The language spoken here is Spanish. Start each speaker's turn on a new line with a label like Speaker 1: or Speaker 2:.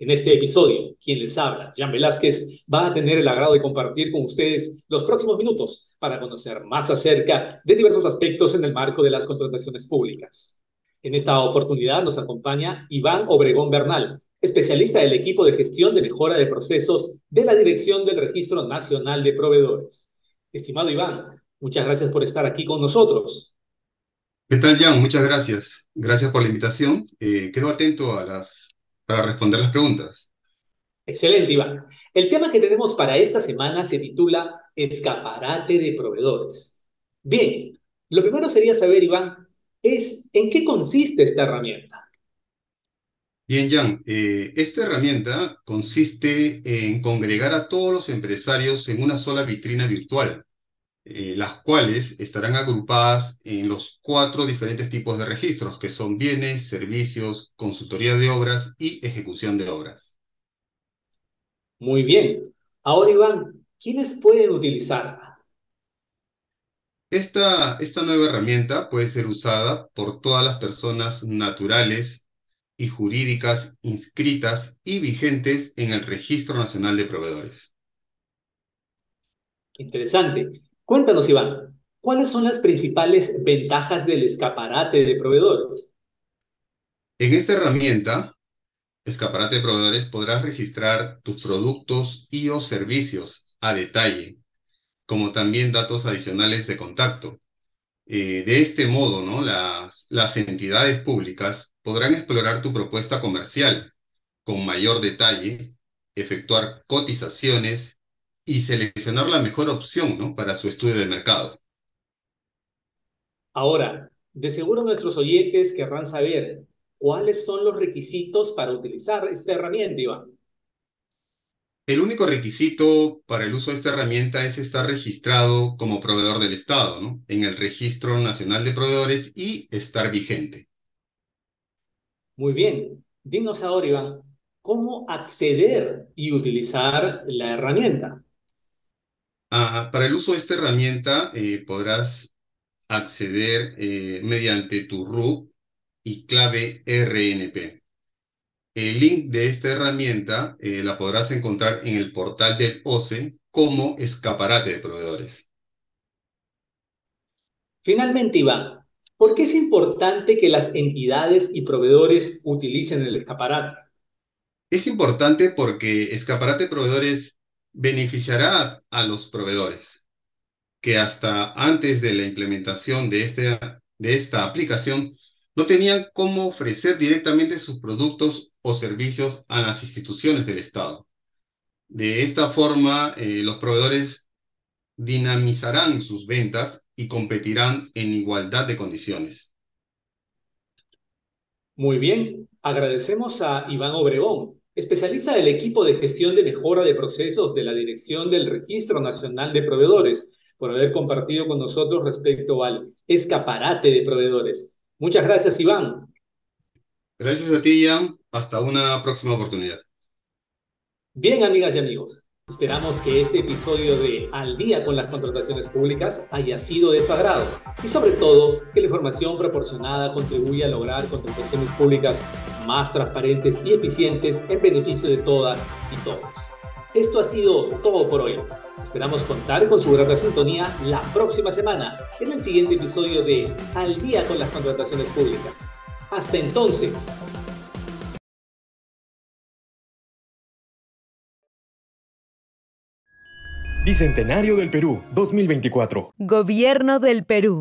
Speaker 1: En este episodio, quien les habla, Jan Velázquez, va a tener el agrado de compartir con ustedes los próximos minutos para conocer más acerca de diversos aspectos en el marco de las contrataciones públicas. En esta oportunidad nos acompaña Iván Obregón Bernal, especialista del equipo de gestión de mejora de procesos de la Dirección del Registro Nacional de Proveedores. Estimado Iván, muchas gracias por estar aquí con nosotros.
Speaker 2: ¿Qué tal, Jan? Muchas gracias. Gracias por la invitación. Eh, quedo atento a las para responder las preguntas.
Speaker 1: Excelente, Iván. El tema que tenemos para esta semana se titula Escaparate de proveedores. Bien, lo primero sería saber, Iván, es en qué consiste esta herramienta.
Speaker 2: Bien, Jan, eh, esta herramienta consiste en congregar a todos los empresarios en una sola vitrina virtual, eh, las cuales estarán agrupadas en los cuatro diferentes tipos de registros, que son bienes, servicios, consultoría de obras y ejecución de obras.
Speaker 1: Muy bien. Ahora, Iván, ¿quiénes pueden utilizarla?
Speaker 2: Esta, esta nueva herramienta puede ser usada por todas las personas naturales y jurídicas inscritas y vigentes en el Registro Nacional de Proveedores.
Speaker 1: Interesante. Cuéntanos, Iván, ¿cuáles son las principales ventajas del escaparate de proveedores?
Speaker 2: En esta herramienta, escaparate de proveedores, podrás registrar tus productos y o servicios a detalle, como también datos adicionales de contacto. Eh, de este modo, ¿no? las, las entidades públicas podrán explorar tu propuesta comercial con mayor detalle, efectuar cotizaciones y seleccionar la mejor opción ¿no? para su estudio de mercado.
Speaker 1: Ahora, de seguro nuestros oyentes querrán saber cuáles son los requisitos para utilizar esta herramienta, Iván.
Speaker 2: El único requisito para el uso de esta herramienta es estar registrado como proveedor del Estado, ¿no? En el Registro Nacional de Proveedores y estar vigente.
Speaker 1: Muy bien. Dinos ahora, Iván, ¿cómo acceder y utilizar la herramienta?
Speaker 2: Ah, para el uso de esta herramienta eh, podrás acceder eh, mediante tu RUC y clave RNP. El link de esta herramienta eh, la podrás encontrar en el portal del OCE como escaparate de proveedores.
Speaker 1: Finalmente, Iván, ¿por qué es importante que las entidades y proveedores utilicen el escaparate?
Speaker 2: Es importante porque escaparate de proveedores beneficiará a los proveedores que hasta antes de la implementación de, este, de esta aplicación no tenían cómo ofrecer directamente sus productos o servicios a las instituciones del Estado. De esta forma, eh, los proveedores dinamizarán sus ventas y competirán en igualdad de condiciones.
Speaker 1: Muy bien, agradecemos a Iván Obregón, especialista del equipo de gestión de mejora de procesos de la Dirección del Registro Nacional de Proveedores, por haber compartido con nosotros respecto al escaparate de proveedores. Muchas gracias, Iván.
Speaker 2: Gracias a ti, Ian. Hasta una próxima oportunidad.
Speaker 1: Bien, amigas y amigos. Esperamos que este episodio de Al día con las contrataciones públicas haya sido de su agrado y sobre todo que la información proporcionada contribuya a lograr contrataciones públicas más transparentes y eficientes en beneficio de todas y todos. Esto ha sido todo por hoy. Esperamos contar con su grata sintonía la próxima semana en el siguiente episodio de Al día con las contrataciones públicas. Hasta entonces.
Speaker 3: Bicentenario del Perú 2024.
Speaker 4: Gobierno del Perú.